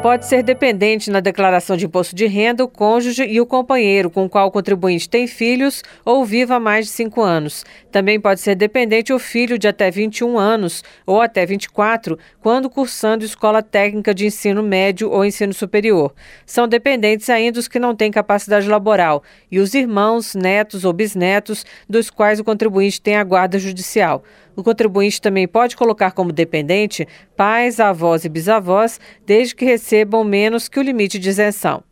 Pode ser dependente na declaração de imposto de renda o cônjuge e o companheiro com o qual o contribuinte tem filhos ou viva há mais de 5 anos. Também pode ser dependente o filho de até 21 anos ou até 24, quando cursando escola técnica de ensino médio ou ensino superior. São dependentes ainda os que não têm capacidade laboral e os irmãos, netos ou bisnetos dos quais o contribuinte tem a guarda judicial. O contribuinte também pode colocar como dependente pais, avós e bisavós, desde que recebam menos que o limite de isenção.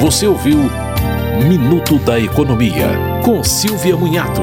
Você ouviu Minuto da Economia, com Silvia Munhato.